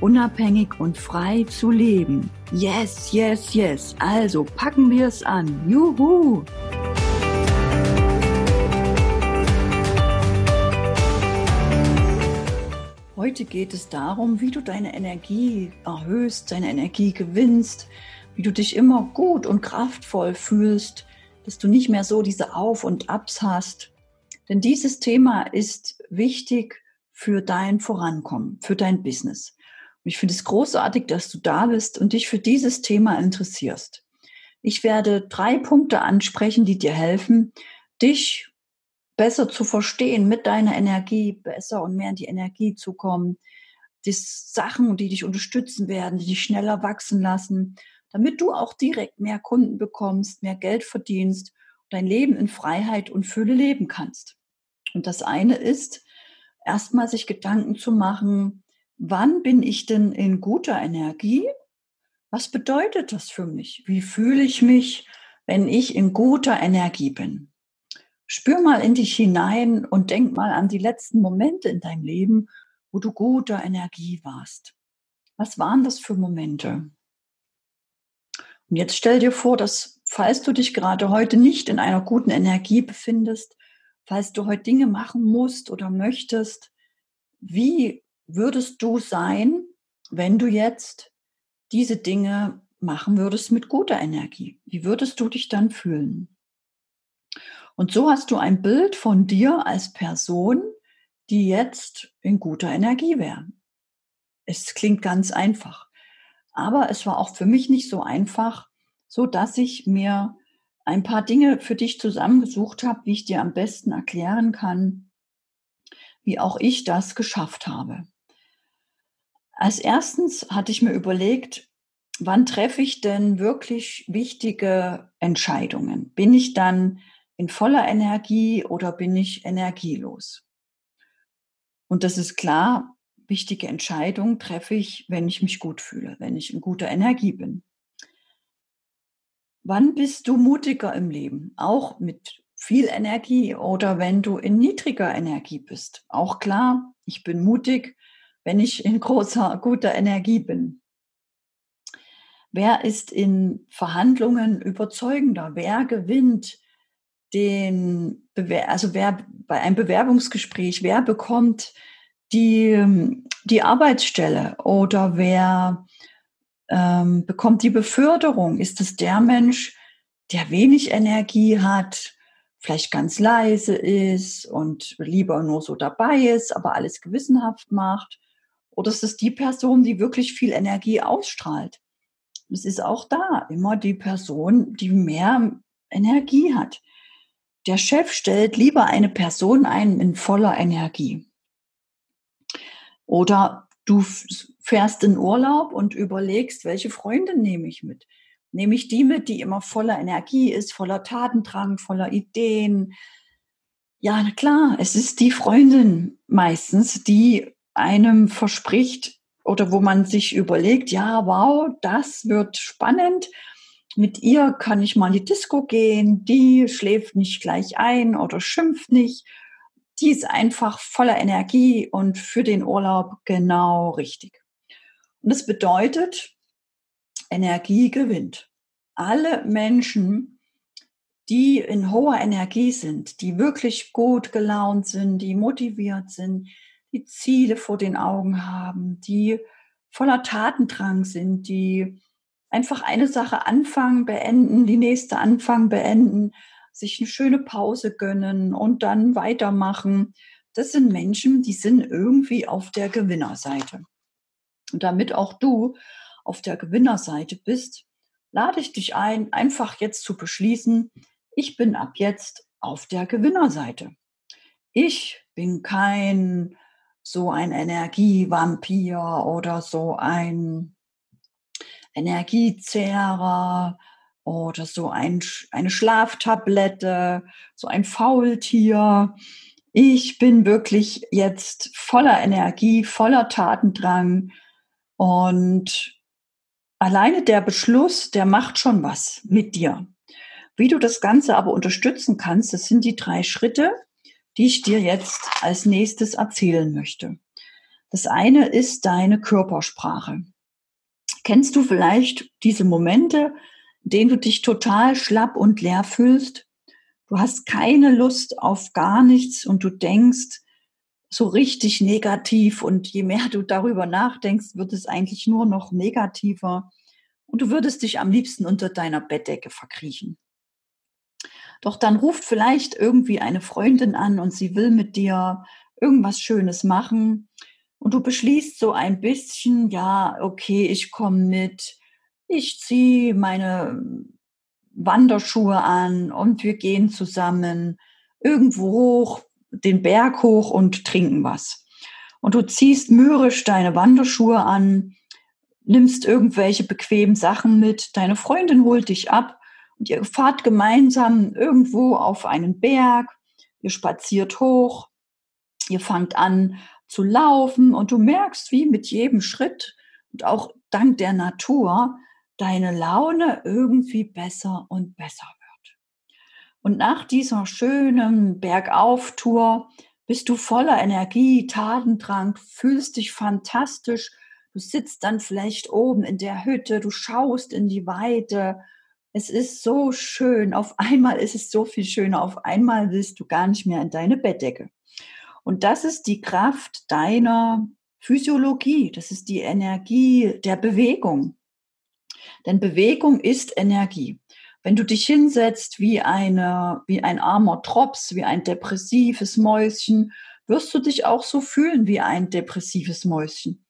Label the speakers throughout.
Speaker 1: unabhängig und frei zu leben. Yes, yes, yes. Also packen wir es an. Juhu! Heute geht es darum, wie du deine Energie erhöhst, deine Energie gewinnst, wie du dich immer gut und kraftvoll fühlst, dass du nicht mehr so diese Auf und Abs hast. Denn dieses Thema ist wichtig für dein Vorankommen, für dein Business. Ich finde es großartig, dass du da bist und dich für dieses Thema interessierst. Ich werde drei Punkte ansprechen, die dir helfen, dich besser zu verstehen, mit deiner Energie besser und mehr in die Energie zu kommen. Die Sachen, die dich unterstützen werden, die dich schneller wachsen lassen, damit du auch direkt mehr Kunden bekommst, mehr Geld verdienst und dein Leben in Freiheit und Fülle leben kannst. Und das eine ist, erstmal sich Gedanken zu machen, wann bin ich denn in guter Energie? Was bedeutet das für mich? Wie fühle ich mich, wenn ich in guter Energie bin? Spür mal in dich hinein und denk mal an die letzten Momente in deinem Leben, wo du guter Energie warst. Was waren das für Momente? Und jetzt stell dir vor, dass falls du dich gerade heute nicht in einer guten Energie befindest, falls du heute Dinge machen musst oder möchtest, wie würdest du sein, wenn du jetzt diese Dinge machen würdest mit guter Energie? Wie würdest du dich dann fühlen? Und so hast du ein Bild von dir als Person, die jetzt in guter Energie wäre. Es klingt ganz einfach, aber es war auch für mich nicht so einfach, so dass ich mir ein paar Dinge für dich zusammengesucht habe, wie ich dir am besten erklären kann, wie auch ich das geschafft habe. Als erstens hatte ich mir überlegt, wann treffe ich denn wirklich wichtige Entscheidungen? Bin ich dann in voller Energie oder bin ich energielos? Und das ist klar, wichtige Entscheidungen treffe ich, wenn ich mich gut fühle, wenn ich in guter Energie bin. Wann bist du mutiger im Leben? Auch mit viel Energie oder wenn du in niedriger Energie bist? Auch klar, ich bin mutig, wenn ich in großer, guter Energie bin? Wer ist in Verhandlungen überzeugender? Wer gewinnt den, Bewer also wer bei einem Bewerbungsgespräch, wer bekommt die, die Arbeitsstelle oder wer ähm, bekommt die Beförderung? Ist es der Mensch, der wenig Energie hat, vielleicht ganz leise ist und lieber nur so dabei ist, aber alles gewissenhaft macht? Oder ist es die Person, die wirklich viel Energie ausstrahlt? Es ist auch da immer die Person, die mehr Energie hat. Der Chef stellt lieber eine Person ein in voller Energie. Oder du fährst in Urlaub und überlegst, welche Freunde nehme ich mit? Nehme ich die mit, die immer voller Energie ist, voller Tatendrang, voller Ideen? Ja, klar, es ist die Freundin meistens, die einem verspricht oder wo man sich überlegt, ja, wow, das wird spannend. Mit ihr kann ich mal in die Disco gehen, die schläft nicht gleich ein oder schimpft nicht. Die ist einfach voller Energie und für den Urlaub genau richtig. Und das bedeutet, Energie gewinnt. Alle Menschen, die in hoher Energie sind, die wirklich gut gelaunt sind, die motiviert sind, die Ziele vor den Augen haben, die voller Tatendrang sind, die einfach eine Sache anfangen, beenden, die nächste anfangen, beenden, sich eine schöne Pause gönnen und dann weitermachen. Das sind Menschen, die sind irgendwie auf der Gewinnerseite. Und damit auch du auf der Gewinnerseite bist, lade ich dich ein, einfach jetzt zu beschließen, ich bin ab jetzt auf der Gewinnerseite. Ich bin kein so ein Energievampir oder so ein Energiezehrer oder so ein, eine Schlaftablette, so ein Faultier. Ich bin wirklich jetzt voller Energie, voller Tatendrang und alleine der Beschluss, der macht schon was mit dir. Wie du das Ganze aber unterstützen kannst, das sind die drei Schritte, die ich dir jetzt als nächstes erzählen möchte. Das eine ist deine Körpersprache. Kennst du vielleicht diese Momente, in denen du dich total schlapp und leer fühlst? Du hast keine Lust auf gar nichts und du denkst so richtig negativ und je mehr du darüber nachdenkst, wird es eigentlich nur noch negativer und du würdest dich am liebsten unter deiner Bettdecke verkriechen. Doch dann ruft vielleicht irgendwie eine Freundin an und sie will mit dir irgendwas Schönes machen. Und du beschließt so ein bisschen, ja, okay, ich komme mit, ich ziehe meine Wanderschuhe an und wir gehen zusammen irgendwo hoch, den Berg hoch und trinken was. Und du ziehst mürrisch deine Wanderschuhe an, nimmst irgendwelche bequemen Sachen mit, deine Freundin holt dich ab und ihr fahrt gemeinsam irgendwo auf einen Berg, ihr spaziert hoch, ihr fangt an zu laufen und du merkst, wie mit jedem Schritt und auch dank der Natur deine Laune irgendwie besser und besser wird. Und nach dieser schönen Bergauftour bist du voller Energie, Tatendrang, fühlst dich fantastisch. Du sitzt dann vielleicht oben in der Hütte, du schaust in die Weite es ist so schön. Auf einmal ist es so viel schöner. Auf einmal willst du gar nicht mehr in deine Bettdecke. Und das ist die Kraft deiner Physiologie. Das ist die Energie der Bewegung. Denn Bewegung ist Energie. Wenn du dich hinsetzt wie eine, wie ein armer Drops, wie ein depressives Mäuschen, wirst du dich auch so fühlen wie ein depressives Mäuschen.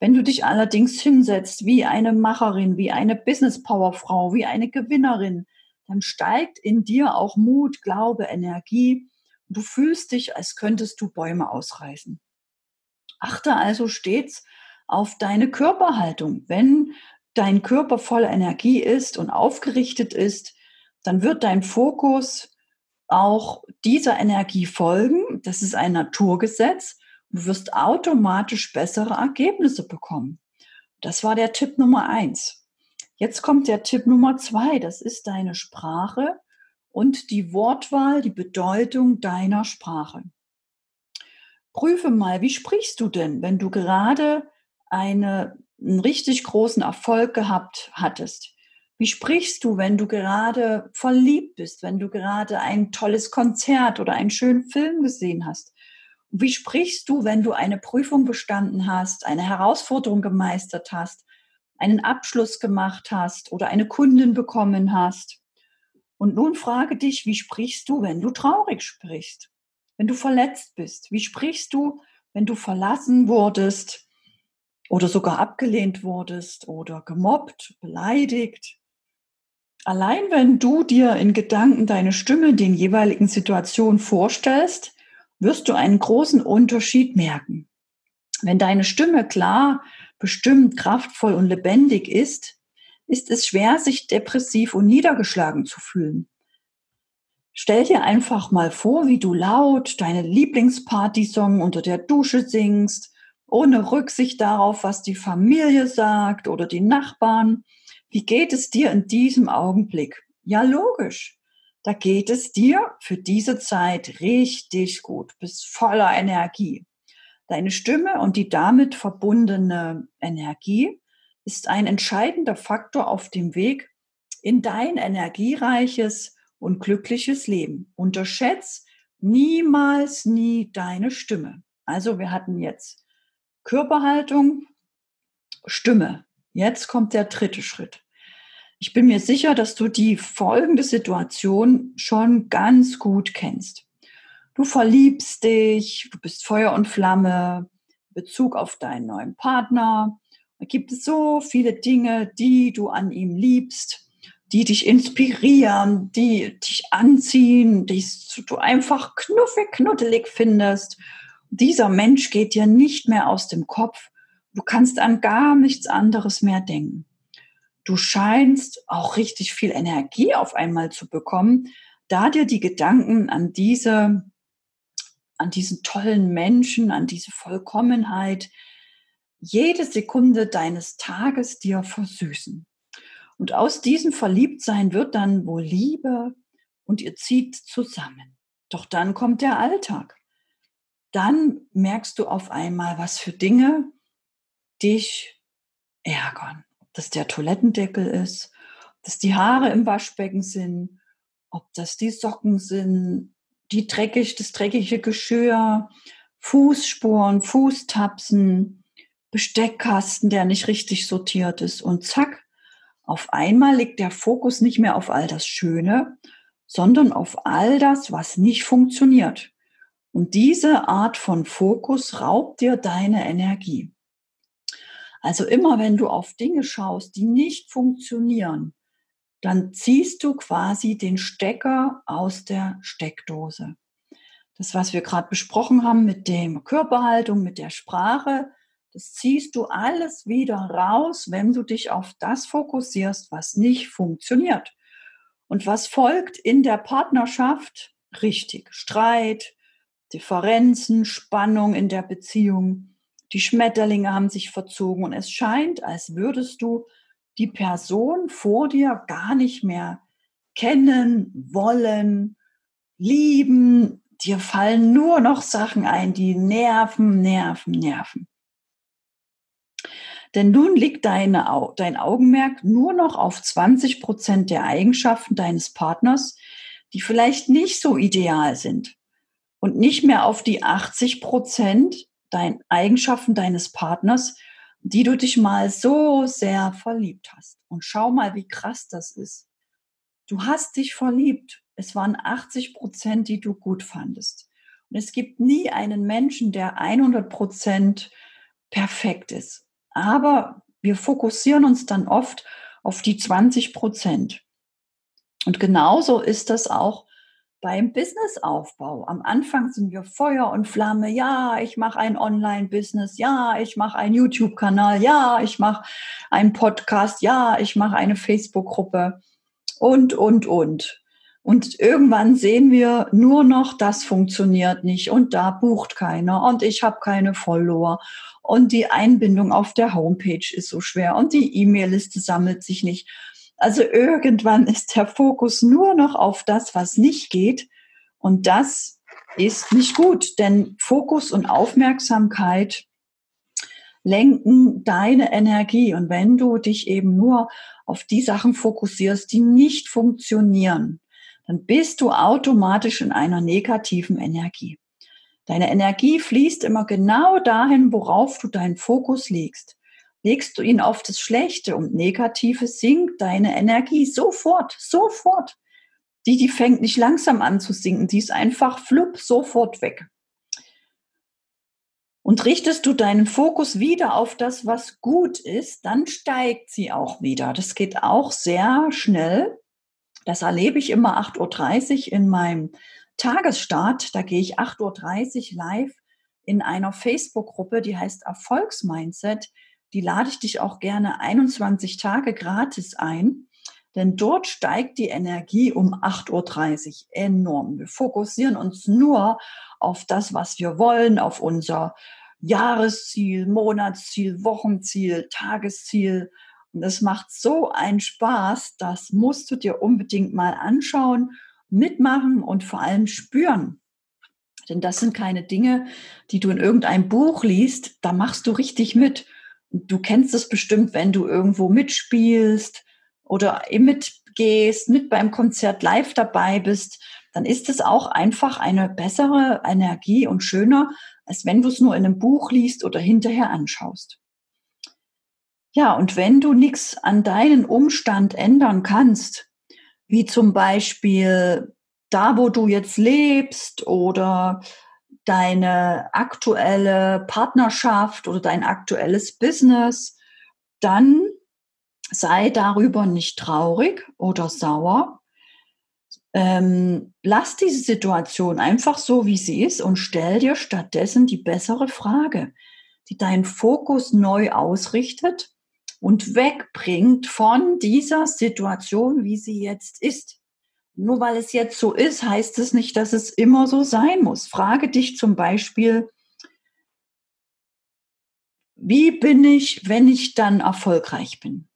Speaker 1: Wenn du dich allerdings hinsetzt wie eine Macherin, wie eine Business Power Frau, wie eine Gewinnerin, dann steigt in dir auch Mut, Glaube, Energie. Du fühlst dich, als könntest du Bäume ausreißen. Achte also stets auf deine Körperhaltung. Wenn dein Körper voller Energie ist und aufgerichtet ist, dann wird dein Fokus auch dieser Energie folgen. Das ist ein Naturgesetz. Du wirst automatisch bessere Ergebnisse bekommen. Das war der Tipp Nummer eins. Jetzt kommt der Tipp Nummer zwei. Das ist deine Sprache und die Wortwahl, die Bedeutung deiner Sprache. Prüfe mal, wie sprichst du denn, wenn du gerade eine, einen richtig großen Erfolg gehabt hattest? Wie sprichst du, wenn du gerade verliebt bist, wenn du gerade ein tolles Konzert oder einen schönen Film gesehen hast? Wie sprichst du, wenn du eine Prüfung bestanden hast, eine Herausforderung gemeistert hast, einen Abschluss gemacht hast oder eine Kundin bekommen hast? Und nun frage dich, wie sprichst du, wenn du traurig sprichst? Wenn du verletzt bist? Wie sprichst du, wenn du verlassen wurdest oder sogar abgelehnt wurdest oder gemobbt, beleidigt? Allein wenn du dir in Gedanken deine Stimme den jeweiligen Situationen vorstellst, wirst du einen großen Unterschied merken. Wenn deine Stimme klar, bestimmt, kraftvoll und lebendig ist, ist es schwer, sich depressiv und niedergeschlagen zu fühlen. Stell dir einfach mal vor, wie du laut deine Lieblingspartysong unter der Dusche singst, ohne Rücksicht darauf, was die Familie sagt oder die Nachbarn. Wie geht es dir in diesem Augenblick? Ja, logisch da geht es dir für diese Zeit richtig gut, bist voller Energie. Deine Stimme und die damit verbundene Energie ist ein entscheidender Faktor auf dem Weg in dein energiereiches und glückliches Leben. Unterschätz niemals nie deine Stimme. Also wir hatten jetzt Körperhaltung, Stimme. Jetzt kommt der dritte Schritt. Ich bin mir sicher, dass du die folgende Situation schon ganz gut kennst. Du verliebst dich, du bist Feuer und Flamme, Bezug auf deinen neuen Partner. Da gibt es so viele Dinge, die du an ihm liebst, die dich inspirieren, die dich anziehen, die du einfach knuffig, knuddelig findest. Dieser Mensch geht dir nicht mehr aus dem Kopf. Du kannst an gar nichts anderes mehr denken. Du scheinst auch richtig viel Energie auf einmal zu bekommen, da dir die Gedanken an diese, an diesen tollen Menschen, an diese Vollkommenheit, jede Sekunde deines Tages dir versüßen. Und aus diesem Verliebtsein wird dann wohl Liebe und ihr zieht zusammen. Doch dann kommt der Alltag. Dann merkst du auf einmal, was für Dinge dich ärgern. Das der Toilettendeckel ist, ob das die Haare im Waschbecken sind, ob das die Socken sind, die dreckig, das dreckige Geschirr, Fußspuren, Fußtapsen, Besteckkasten, der nicht richtig sortiert ist. Und zack, auf einmal liegt der Fokus nicht mehr auf all das Schöne, sondern auf all das, was nicht funktioniert. Und diese Art von Fokus raubt dir deine Energie. Also immer wenn du auf Dinge schaust, die nicht funktionieren, dann ziehst du quasi den Stecker aus der Steckdose. Das, was wir gerade besprochen haben mit dem Körperhaltung, mit der Sprache, das ziehst du alles wieder raus, wenn du dich auf das fokussierst, was nicht funktioniert. Und was folgt in der Partnerschaft? Richtig, Streit, Differenzen, Spannung in der Beziehung. Die Schmetterlinge haben sich verzogen und es scheint, als würdest du die Person vor dir gar nicht mehr kennen, wollen, lieben. Dir fallen nur noch Sachen ein, die nerven, nerven, nerven. Denn nun liegt deine, dein Augenmerk nur noch auf 20 Prozent der Eigenschaften deines Partners, die vielleicht nicht so ideal sind und nicht mehr auf die 80 Prozent dein Eigenschaften deines Partners, die du dich mal so sehr verliebt hast. Und schau mal, wie krass das ist. Du hast dich verliebt. Es waren 80 Prozent, die du gut fandest. Und es gibt nie einen Menschen, der 100 Prozent perfekt ist. Aber wir fokussieren uns dann oft auf die 20 Prozent. Und genauso ist das auch beim Businessaufbau. Am Anfang sind wir Feuer und Flamme. Ja, ich mache ein Online-Business. Ja, ich mache einen YouTube-Kanal. Ja, ich mache einen Podcast. Ja, ich mache eine Facebook-Gruppe. Und, und, und. Und irgendwann sehen wir nur noch, das funktioniert nicht und da bucht keiner und ich habe keine Follower und die Einbindung auf der Homepage ist so schwer und die E-Mail-Liste sammelt sich nicht. Also irgendwann ist der Fokus nur noch auf das, was nicht geht und das ist nicht gut, denn Fokus und Aufmerksamkeit lenken deine Energie und wenn du dich eben nur auf die Sachen fokussierst, die nicht funktionieren, dann bist du automatisch in einer negativen Energie. Deine Energie fließt immer genau dahin, worauf du deinen Fokus legst. Legst du ihn auf das Schlechte und Negative, sinkt deine Energie sofort, sofort. Die, die fängt nicht langsam an zu sinken, die ist einfach flupp sofort weg. Und richtest du deinen Fokus wieder auf das, was gut ist, dann steigt sie auch wieder. Das geht auch sehr schnell. Das erlebe ich immer 8.30 Uhr in meinem Tagesstart. Da gehe ich 8.30 Uhr live in einer Facebook-Gruppe, die heißt Erfolgsmindset. Die lade ich dich auch gerne 21 Tage gratis ein. Denn dort steigt die Energie um 8.30 Uhr enorm. Wir fokussieren uns nur auf das, was wir wollen, auf unser Jahresziel, Monatsziel, Wochenziel, Tagesziel und es macht so einen Spaß, das musst du dir unbedingt mal anschauen, mitmachen und vor allem spüren. Denn das sind keine Dinge, die du in irgendeinem Buch liest, da machst du richtig mit. Du kennst es bestimmt, wenn du irgendwo mitspielst oder mitgehst, mit beim Konzert live dabei bist, dann ist es auch einfach eine bessere Energie und schöner, als wenn du es nur in einem Buch liest oder hinterher anschaust. Ja, und wenn du nichts an deinen Umstand ändern kannst, wie zum Beispiel da, wo du jetzt lebst oder deine aktuelle Partnerschaft oder dein aktuelles Business, dann sei darüber nicht traurig oder sauer. Ähm, lass diese Situation einfach so, wie sie ist und stell dir stattdessen die bessere Frage, die deinen Fokus neu ausrichtet und wegbringt von dieser Situation, wie sie jetzt ist. Nur weil es jetzt so ist, heißt es nicht, dass es immer so sein muss. Frage dich zum Beispiel, wie bin ich, wenn ich dann erfolgreich bin?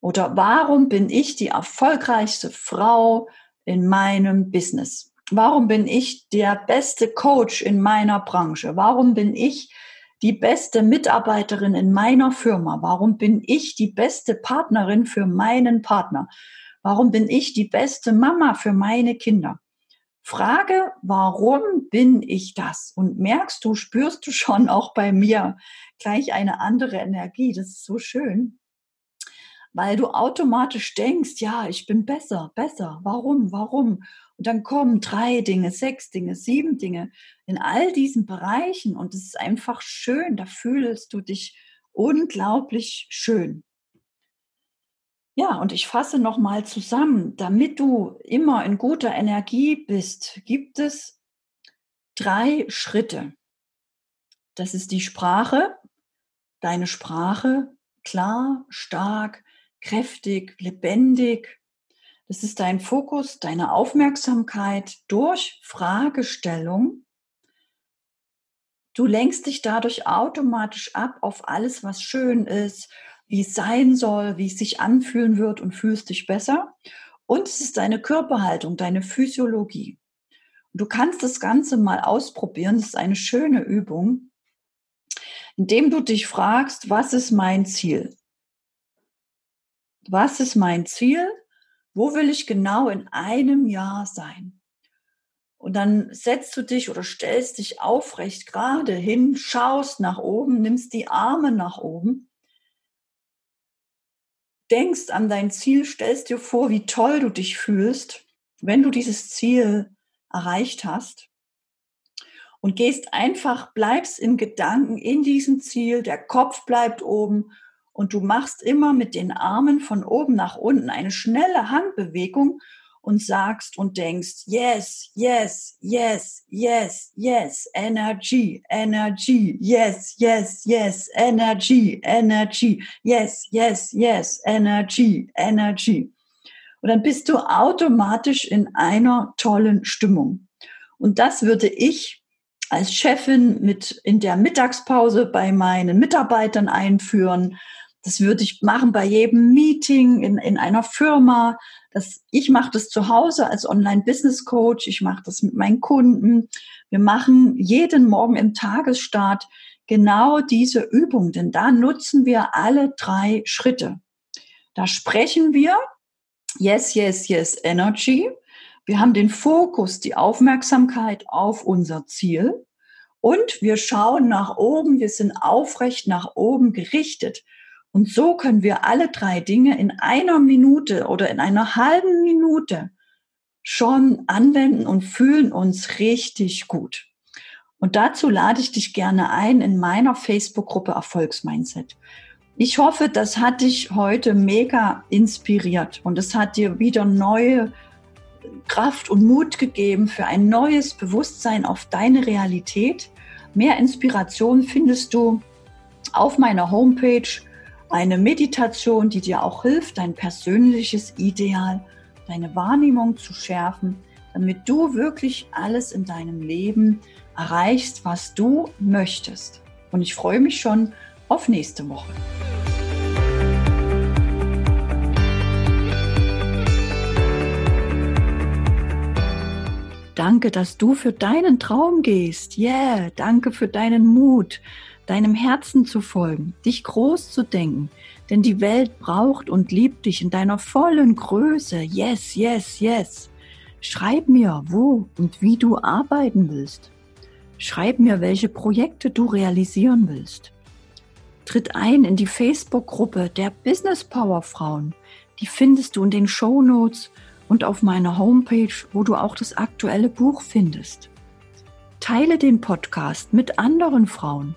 Speaker 1: Oder warum bin ich die erfolgreichste Frau in meinem Business? Warum bin ich der beste Coach in meiner Branche? Warum bin ich die beste Mitarbeiterin in meiner Firma? Warum bin ich die beste Partnerin für meinen Partner? Warum bin ich die beste Mama für meine Kinder? Frage, warum bin ich das? Und merkst du, spürst du schon auch bei mir gleich eine andere Energie. Das ist so schön, weil du automatisch denkst, ja, ich bin besser, besser. Warum, warum? Und dann kommen drei Dinge, sechs Dinge, sieben Dinge in all diesen Bereichen. Und es ist einfach schön. Da fühlst du dich unglaublich schön. Ja, und ich fasse nochmal zusammen. Damit du immer in guter Energie bist, gibt es drei Schritte. Das ist die Sprache, deine Sprache, klar, stark, kräftig, lebendig, das ist dein Fokus, deine Aufmerksamkeit durch Fragestellung. Du lenkst dich dadurch automatisch ab auf alles, was schön ist, wie es sein soll, wie es sich anfühlen wird und fühlst dich besser. Und es ist deine Körperhaltung, deine Physiologie. Du kannst das Ganze mal ausprobieren. Das ist eine schöne Übung, indem du dich fragst, was ist mein Ziel? Was ist mein Ziel? Wo will ich genau in einem Jahr sein? Und dann setzt du dich oder stellst dich aufrecht gerade hin, schaust nach oben, nimmst die Arme nach oben, denkst an dein Ziel, stellst dir vor, wie toll du dich fühlst, wenn du dieses Ziel erreicht hast. Und gehst einfach, bleibst in Gedanken in diesem Ziel, der Kopf bleibt oben und du machst immer mit den Armen von oben nach unten eine schnelle Handbewegung und sagst und denkst, yes, yes, yes, yes, yes, energy, energy, yes, yes, yes, energy, energy, yes, yes, yes, energy, energy. Und dann bist du automatisch in einer tollen Stimmung. Und das würde ich als Chefin mit in der Mittagspause bei meinen Mitarbeitern einführen, das würde ich machen bei jedem Meeting in, in einer Firma. Das, ich mache das zu Hause als Online-Business-Coach. Ich mache das mit meinen Kunden. Wir machen jeden Morgen im Tagesstart genau diese Übung, denn da nutzen wir alle drei Schritte. Da sprechen wir Yes, Yes, Yes Energy. Wir haben den Fokus, die Aufmerksamkeit auf unser Ziel. Und wir schauen nach oben, wir sind aufrecht nach oben gerichtet. Und so können wir alle drei Dinge in einer Minute oder in einer halben Minute schon anwenden und fühlen uns richtig gut. Und dazu lade ich dich gerne ein in meiner Facebook-Gruppe Erfolgsmindset. Ich hoffe, das hat dich heute mega inspiriert und es hat dir wieder neue Kraft und Mut gegeben für ein neues Bewusstsein auf deine Realität. Mehr Inspiration findest du auf meiner Homepage eine Meditation, die dir auch hilft, dein persönliches Ideal, deine Wahrnehmung zu schärfen, damit du wirklich alles in deinem Leben erreichst, was du möchtest. Und ich freue mich schon auf nächste Woche. Danke, dass du für deinen Traum gehst. Yeah, danke für deinen Mut deinem Herzen zu folgen, dich groß zu denken, denn die Welt braucht und liebt dich in deiner vollen Größe. Yes, yes, yes. Schreib mir, wo und wie du arbeiten willst. Schreib mir, welche Projekte du realisieren willst. Tritt ein in die Facebook-Gruppe der Business Power Frauen. Die findest du in den Show Notes und auf meiner Homepage, wo du auch das aktuelle Buch findest. Teile den Podcast mit anderen Frauen